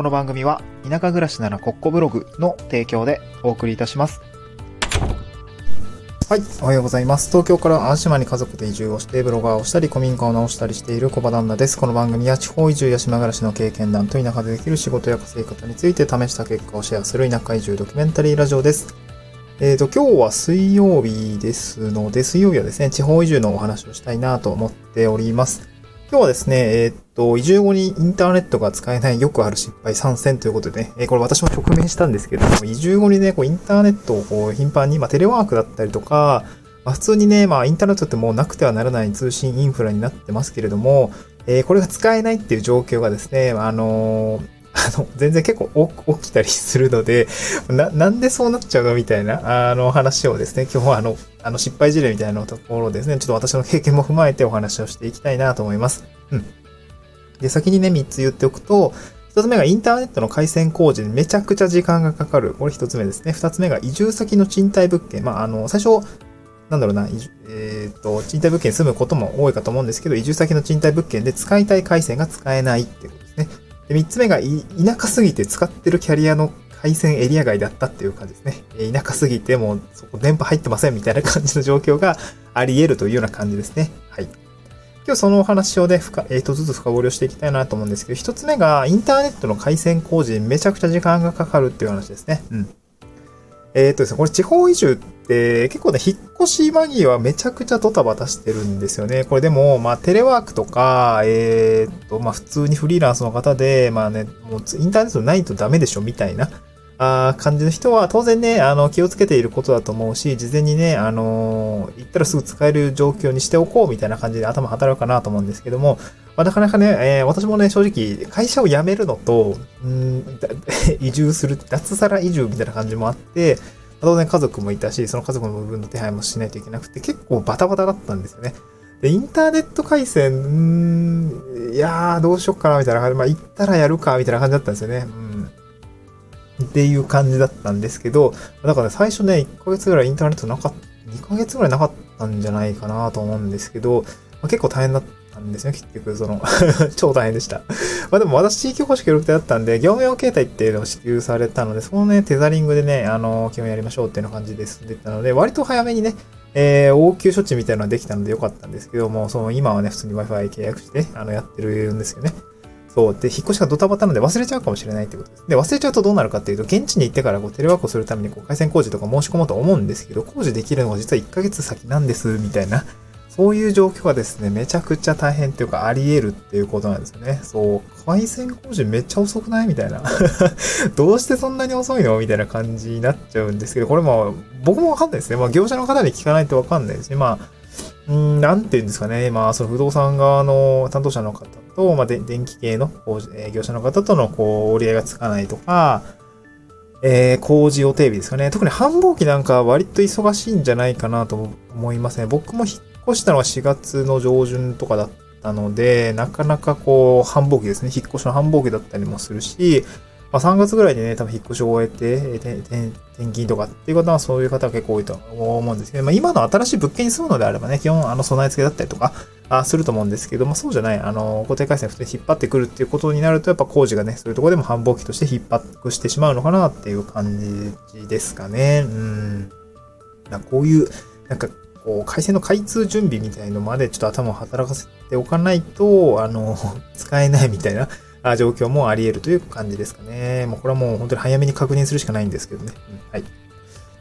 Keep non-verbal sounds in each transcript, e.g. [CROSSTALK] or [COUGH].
この番組は田舎暮らしならコッコブログの提供でお送りいたします。はい、おはようございます。東京から淡島に家族で移住をしてブロガーをしたり古民家を直したりしている小場旦那です。この番組は地方移住や島暮らしの経験談と田舎でできる仕事や稼ぎ方について試した結果をシェアする田舎移住ドキュメンタリーラジオです。えっ、と、今日は水曜日ですので、水曜日はですね、地方移住のお話をしたいなと思っております。今日はですね、えーっと、移住後にインターネットが使えないよくある失敗参戦ということでね、えーこれ私も直面したんですけども、移住後にね、こうインターネットをこう頻繁に、まあテレワークだったりとか、まあ、普通にね、まあインターネットってもうなくてはならない通信インフラになってますけれども、えーこれが使えないっていう状況がですね、あのーあの、全然結構起きたりするので、[LAUGHS] な、なんでそうなっちゃうのみたいな、あの話をですね、今日はあの、あの失敗事例みたいなところですね、ちょっと私の経験も踏まえてお話をしていきたいなと思います。うん。で、先にね、3つ言っておくと、1つ目がインターネットの回線工事にめちゃくちゃ時間がかかる。これ1つ目ですね。2つ目が移住先の賃貸物件。まあ、あの、最初、なんだろうな、えっ、と、賃貸物件住むことも多いかと思うんですけど、移住先の賃貸物件で使いたい回線が使えないっていうことですね。で、3つ目が、田舎すぎて使ってるキャリアの回線エリア外だったっていう感じですね。え田舎すぎてもうそこ電波入ってませんみたいな感じの状況があり得るというような感じですね。はい。今日そのお話をね、深えーとずつ深掘りをしていきたいなと思うんですけど、1つ目がインターネットの回線工事にめちゃくちゃ時間がかかるっていう話ですね。うん。えっ、とですね、これ地方移住って結構ね、引っ越し間際めちゃくちゃドタバタしてるんですよね。これでも、まあテレワークとか、えっ、と、まあ普通にフリーランスの方で、まあね、もうインターネットないとダメでしょみたいな。あ感じの人は当然ね、あの、気をつけていることだと思うし、事前にね、あのー行ったらすぐ使える状況にしておこうみたいな感じで頭働くかなと思うんですけども、まあ、なかなかね、えー私もね、正直、会社を辞めるのと、うん [LAUGHS] 移住する、脱サラ移住みたいな感じもあって、当然家族もいたし、その家族の部分の手配もしないといけなくて、結構バタバタだったんですよね。で、インターネット回線、うーんいやー、どうしよっかな、みたいな感じ。まあ、行ったらやるか、みたいな感じだったんですよね。うん。っていう感じだったんですけど、だから、ね、最初ね、1ヶ月ぐらいインターネットなかった、2ヶ月ぐらいなかったんじゃないかなと思うんですけど、まあ、結構大変だったんですね、結局、その、[LAUGHS] 超大変でした。まあでも私地域保守協力隊だったんで、業務用携帯っていうのを支給されたので、そのね、テザリングでね、あの、基本やりましょうっていうような感じで進んでったので、割と早めにね、えー、応急処置みたいなのができたのでよかったんですけども、その今はね、普通に Wi-Fi 契約して、あの、やってるんですよね。そう。で、引っ越しがドタバタなので忘れちゃうかもしれないってことです。で、忘れちゃうとどうなるかっていうと、現地に行ってからこうテレワークをするためにこう回線工事とか申し込もうと思うんですけど、工事できるのが実は1ヶ月先なんです、みたいな。そういう状況がですね、めちゃくちゃ大変っていうか、あり得るっていうことなんですよね。そう。回線工事めっちゃ遅くないみたいな。[LAUGHS] どうしてそんなに遅いのみたいな感じになっちゃうんですけど、これも、僕もわかんないですね。まあ、業者の方に聞かないとわかんないですね。まあ、うん、なんて言うんですかね。まあ、その不動産側の担当者の方と、まあ、で電気系の工事え業者の方との、こう、折り合いがつかないとか、えー工事予定日ですかね。特に繁忙期なんか割と忙しいんじゃないかなと思いますね。僕も引っ越したのは4月の上旬とかだったので、なかなかこう、繁忙期ですね。引っ越しの繁忙期だったりもするし、まあ、3月ぐらいでね、多分引っ越しを終えて、え転勤とかっていう方はそういう方は結構多いと思うんですけど、まあ、今の新しい物件に住むのであればね、基本あの備え付けだったりとか、あすると思うんですけど、まあ、そうじゃない、あの、固定回線普通に引っ張ってくるっていうことになると、やっぱ工事がね、そういうとこでも繁忙期として逼迫してしまうのかなっていう感じですかね。うん。なんこういう、なんか、こう、回線の開通準備みたいのまでちょっと頭を働かせておかないと、あの、[LAUGHS] 使えないみたいな状況もあり得るという感じですかね。もうこれはもう本当に早めに確認するしかないんですけどね。うんはい。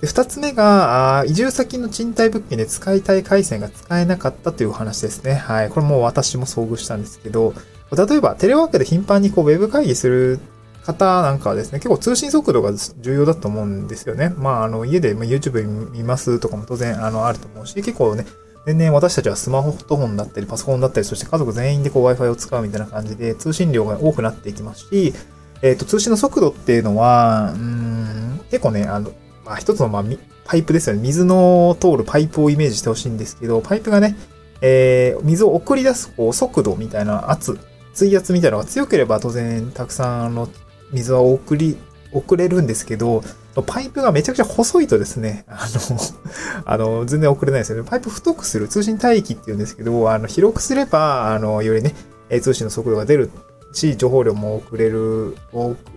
で、二つ目が、移住先の賃貸物件で使いたい回線が使えなかったという話ですね。はい。これも私も遭遇したんですけど、例えばテレワークで頻繁にこうウェブ会議する方なんかはですね、結構通信速度が重要だと思うんですよね。まあ、あの、家で YouTube 見ますとかも当然、あの、あると思うし、結構ね、全然私たちはスマホフォンだったり、パソコンだったり、そして家族全員でこう Wi-Fi を使うみたいな感じで、通信量が多くなっていきますし、えっ、と、通信の速度っていうのは、うん、結構ね、あの、まあ、一つの、まあ、パイプですよね。水の通るパイプをイメージしてほしいんですけど、パイプがね、えー、水を送り出すこう速度みたいな圧、水圧みたいなのが強ければ当然たくさんの水は送り、送れるんですけど、パイプがめちゃくちゃ細いとですね、あの、[LAUGHS] あの、全然送れないですよね。パイプ太くする、通信帯域っていうんですけど、あの、広くすれば、あの、よりね、通信の速度が出るし、情報量も送れる、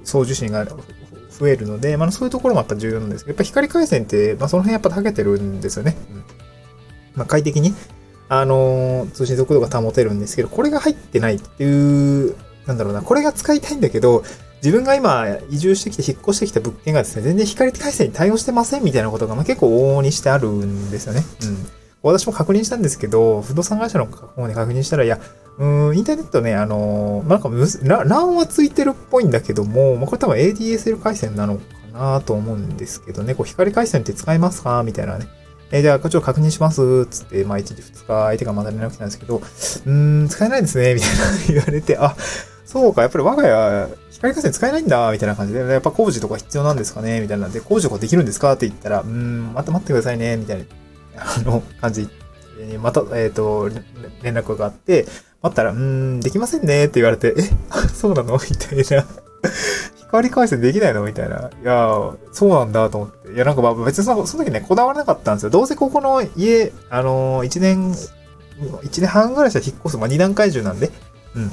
送受信が増えるので、まあそういうところもやっぱ重要なんですけど、やっぱ光回線って、まあその辺やっぱ長けてるんですよね。うん、まあ快適に、あの、通信速度が保てるんですけど、これが入ってないっていう、なんだろうな、これが使いたいんだけど、自分が今移住してきて引っ越してきた物件がですね、全然光回線に対応してませんみたいなことが、まあ、結構往々にしてあるんですよね。うん。私も確認したんですけど、不動産会社の方に確認したら、いや、うん、インターネットね、あのー、なんかむす、LAN はついてるっぽいんだけども、まあ、これ多分 ADSL 回線なのかなと思うんですけどね、こう光回線って使えますかみたいなね。えー、じゃあ、こっちを確認します。つって、まあ、1日2日相手がまだ連絡来たんですけど、うーん、使えないですね。みたいな言われて、あ、そうか、やっぱり我が家、光回線使えないんだ、みたいな感じで、やっぱ工事とか必要なんですかねみたいなんで、工事とかできるんですかって言ったら、うーん、また待ってくださいね、みたいな、あの、感じ。また、えっ、ー、と、連絡があって、待ったら、うーん、できませんねって言われて、え、[LAUGHS] そうなの？みたいな。光回線できないの？みたいな。いやそうなんだと思って。いや、なんかまあ別にそのその時ね、こだわらなかったんですよ。どうせここの家、あのー、1年、1年半ぐらいしたら引っ越す。まあ2段階中なんで。うん。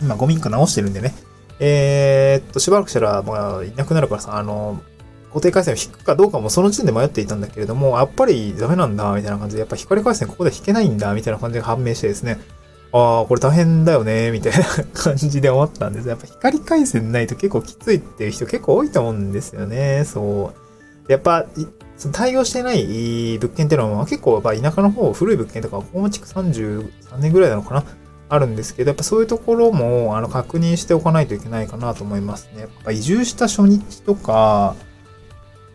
今、ゴミンク直してるんでね。えー、っと、しばらくしたら、まあ、いなくなるからさ、あの固定回線を引くかどうかもその時点で迷っていたんだけれども、やっぱりダメなんだ、みたいな感じで、やっぱ光回線ここで引けないんだ、みたいな感じが判明してですね。ああ、これ大変だよね、みたいな感じで思ったんです。やっぱ光回線ないと結構きついっていう人結構多いと思うんですよね。そう。やっぱ、その対応してない物件っていうのは結構やっぱ田舎の方、古い物件とか、ホーム築33年ぐらいなのかなあるんですけど、やっぱそういうところも、あの、確認しておかないといけないかなと思いますね。やっぱ移住した初日とか、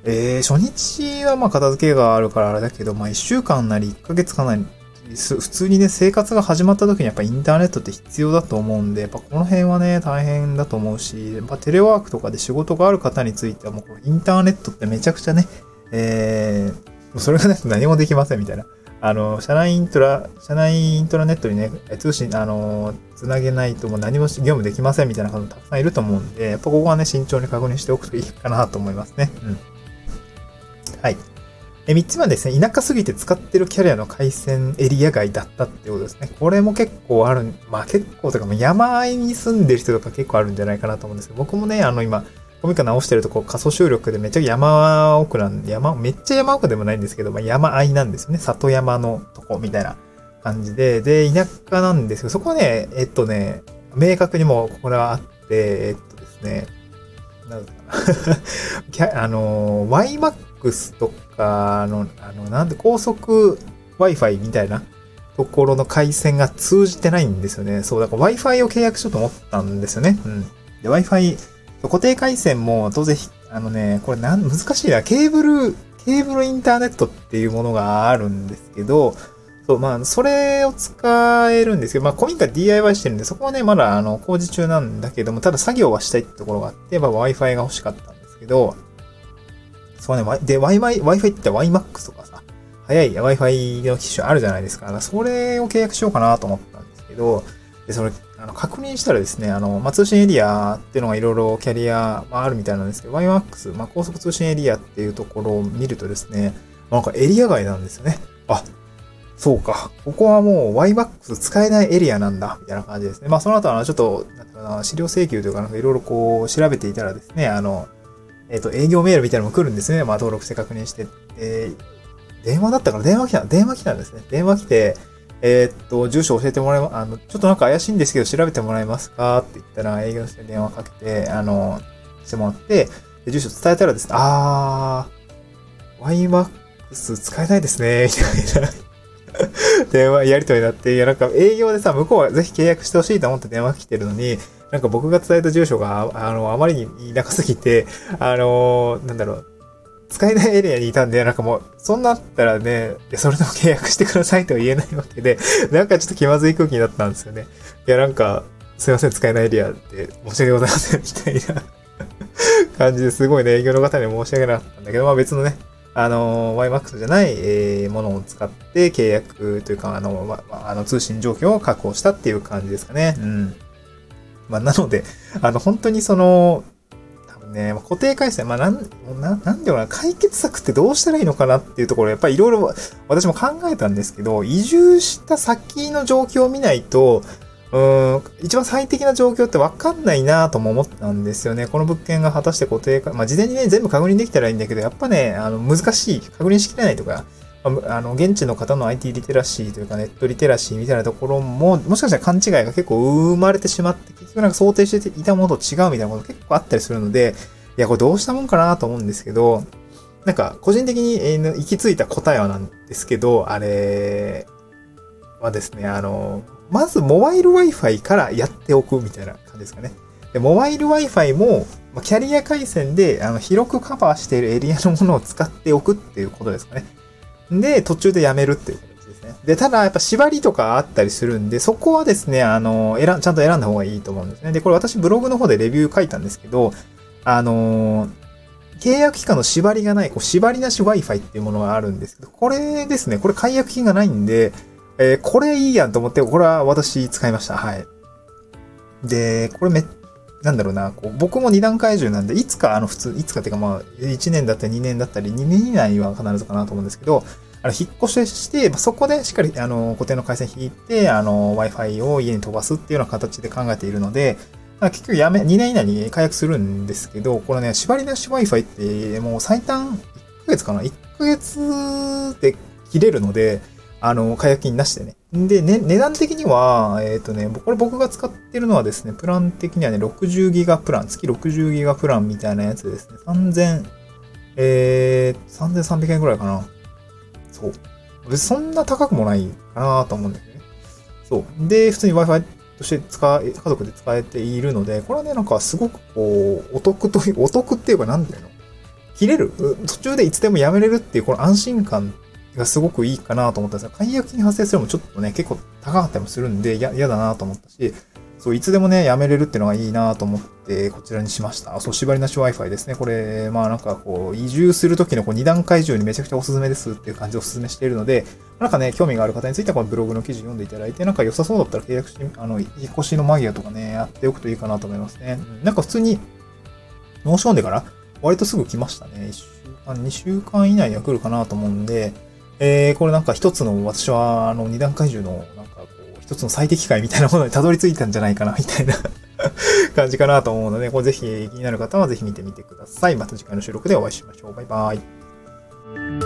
えー、初日はまあ片付けがあるからあれだけど、まあ1週間なり1ヶ月かなり普通にね、生活が始まった時にやっぱインターネットって必要だと思うんで、やっぱこの辺はね、大変だと思うし、やっぱテレワークとかで仕事がある方についてはもうインターネットってめちゃくちゃね、えー、それがないと何もできませんみたいな。あの、社内イントラ、社内イントラネットにね、通信、あの、つなげないともう何も業務できませんみたいな方もたくさんいると思うんで、やっぱここはね、慎重に確認しておくといいかなと思いますね。うん。はい。え、3つ目はですね、田舎すぎて使ってるキャリアの回線エリア外だったってことですね。これも結構ある、まあ結構とか、山あいに住んでる人とか結構あるんじゃないかなと思うんですけど、僕もね、あの今、コミカ直してるとこ仮想収録でめっちゃ山奥なん、山、めっちゃ山奥でもないんですけど、まあ山あいなんですよね。里山のとこみたいな感じで、で、田舎なんですけど、そこはね、えっとね、明確にもこれはあって、えっとですね、なんか [LAUGHS] あの、YMAX とかの、あの、なんで高速 Wi-Fi みたいなところの回線が通じてないんですよね。そう、だから Wi-Fi を契約しようと思ったんですよね。うん。で、Wi-Fi、固定回線も当然、あのね、これなん、難しいな。ケーブル、ケーブルインターネットっていうものがあるんですけど、そう、まあ、それを使えるんですけど、まあ、古民家 DIY してるんで、そこはね、まだ、あの、工事中なんだけども、ただ作業はしたいってところがあって、まあ、Wi-Fi が欲しかったんですけど、そうね、で、Wi-Fi、Wi-Fi って WiMAX とかさ、早い Wi-Fi の機種あるじゃないですか。それを契約しようかなと思ったんですけど、で、それ、あの、確認したらですね、あの、まあ、通信エリアっていうのがいろいろキャリア、まあ、るみたいなんですけど、WiMAX、まあ、高速通信エリアっていうところを見るとですね、なんかエリア外なんですよね。あ、そうか。ここはもう YMAX 使えないエリアなんだ、みたいな感じですね。まあその後はちょっと、なん、資料請求というかなんかいろいろこう調べていたらですね、あの、えっ、ー、と、営業メールみたいなのも来るんですね。まあ登録して確認して。えー、電話だったから電話来た、電話来たんですね。電話来て、えー、っと、住所教えてもらえま、あの、ちょっとなんか怪しいんですけど調べてもらえますか？って言ったら営業して電話かけて、あの、してもらって、で住所伝えたらですね、あー、YMAX 使えないですね、みたいな。[LAUGHS] 電話やりとりになって、いやなんか営業でさ、向こうはぜひ契約してほしいと思って電話来てるのに、なんか僕が伝えた住所が、あの、あまりに田舎すぎて、あの、なんだろう、使えないエリアにいたんで、なんかもう、そんなったらね、それでも契約してくださいとは言えないわけで、[LAUGHS] なんかちょっと気まずい空気になったんですよね。いや、なんか、すいません、使えないエリアって申し訳ございません、みたいな [LAUGHS] 感じですごいね、営業の方に申し訳なかったんだけど、まあ別のね、あの、YMAX じゃない、えー、ものを使って契約というか、あの、まあ、あの通信状況を確保したっていう感じですかね。うん。まあ、なので、あの、本当にその、多分ね、固定回線、まあ、なん、ななんでうな、解決策ってどうしたらいいのかなっていうところ、やっぱりいろいろ私も考えたんですけど、移住した先の状況を見ないと、うん、一番最適な状況ってわかんないなとも思ったんですよね。この物件が果たして固定か、まあ、事前にね、全部確認できたらいいんだけど、やっぱね、あの、難しい、確認しきれないとか、あの、現地の方の IT リテラシーというかネットリテラシーみたいなところも、もしかしたら勘違いが結構生まれてしまって、結局なんか想定していたものと違うみたいなこと結構あったりするので、いや、これどうしたもんかなと思うんですけど、なんか、個人的に、行き着いた答えはなんですけど、あれはですね、あの、まずモバイル Wi-Fi からやっておくみたいな感じですかね。で、モバイル Wi-Fi も、キャリア回線であの広くカバーしているエリアのものを使っておくっていうことですかね。で、途中でやめるっていう形ですね。で、ただ、やっぱ縛りとかあったりするんで、そこはですね、あの、選、ちゃんと選んだ方がいいと思うんですね。で、これ私ブログの方でレビュー書いたんですけど、あの、契約期間の縛りがない、こう縛りなし Wi-Fi っていうものがあるんですけど、これですね、これ解約金がないんで、えー、これいいやんと思って、これは私使いました。はい。で、これめっ、なんだろうな、こう僕も二段階中なんで、いつか、あの普通、いつかっていうかまあ、1年だったり2年だったり、2年以内は必ずかなと思うんですけど、あの、引っ越ししてま、そこでしっかり、あの、固定の回線引いて、あの、Wi-Fi を家に飛ばすっていうような形で考えているので、まあ結局やめ、2年以内に解約するんですけど、これね、縛りなし Wi-Fi ってもう最短1ヶ月かな ?1 ヶ月で切れるので、あの、解約金なしでね。で、ね、値段的には、えっ、ー、とね、これ僕が使ってるのはですね、プラン的にはね、60ギガプラン、月60ギガプランみたいなやつですね。3000、えー、3300円くらいかな。そう。そんな高くもないかなと思うんだけどね。そう。で、普通に Wi-Fi として使え、家族で使えているので、これはね、なんかすごくこう、お得という、お得っていうかなんていうの？切れる？途中でいつでもやめれるっていうこの安心感がすごくいいかなと思ったんですが、解約金発生するのもちょっとね、結構高かったりもするんで、嫌だなと思ったし、そう、いつでもね、やめれるっていうのがいいなと思って、こちらにしました。そう、縛りなし Wi-Fi ですね。これ、まあなんかこう、移住するときのこう二段階中にめちゃくちゃおすすめですっていう感じでおすすめしているので、なんかね、興味がある方についてはこのブログの記事読んでいただいて、なんか良さそうだったら契約し、あの、引っ越しの間際とかね、やっておくといいかなと思いますね。なんか普通に、申し込んでから、割とすぐ来ましたね。1週間、2週間以内には来るかなと思うんで、えー、これなんか一つの、私は、あの、二段階中のなんかこう一つの最適解みたいなものにたどり着いたんじゃないかな、みたいな [LAUGHS] 感じかなと思うので、これぜひ気になる方はぜひ見てみてください。また次回の収録でお会いしましょう。バイバイ。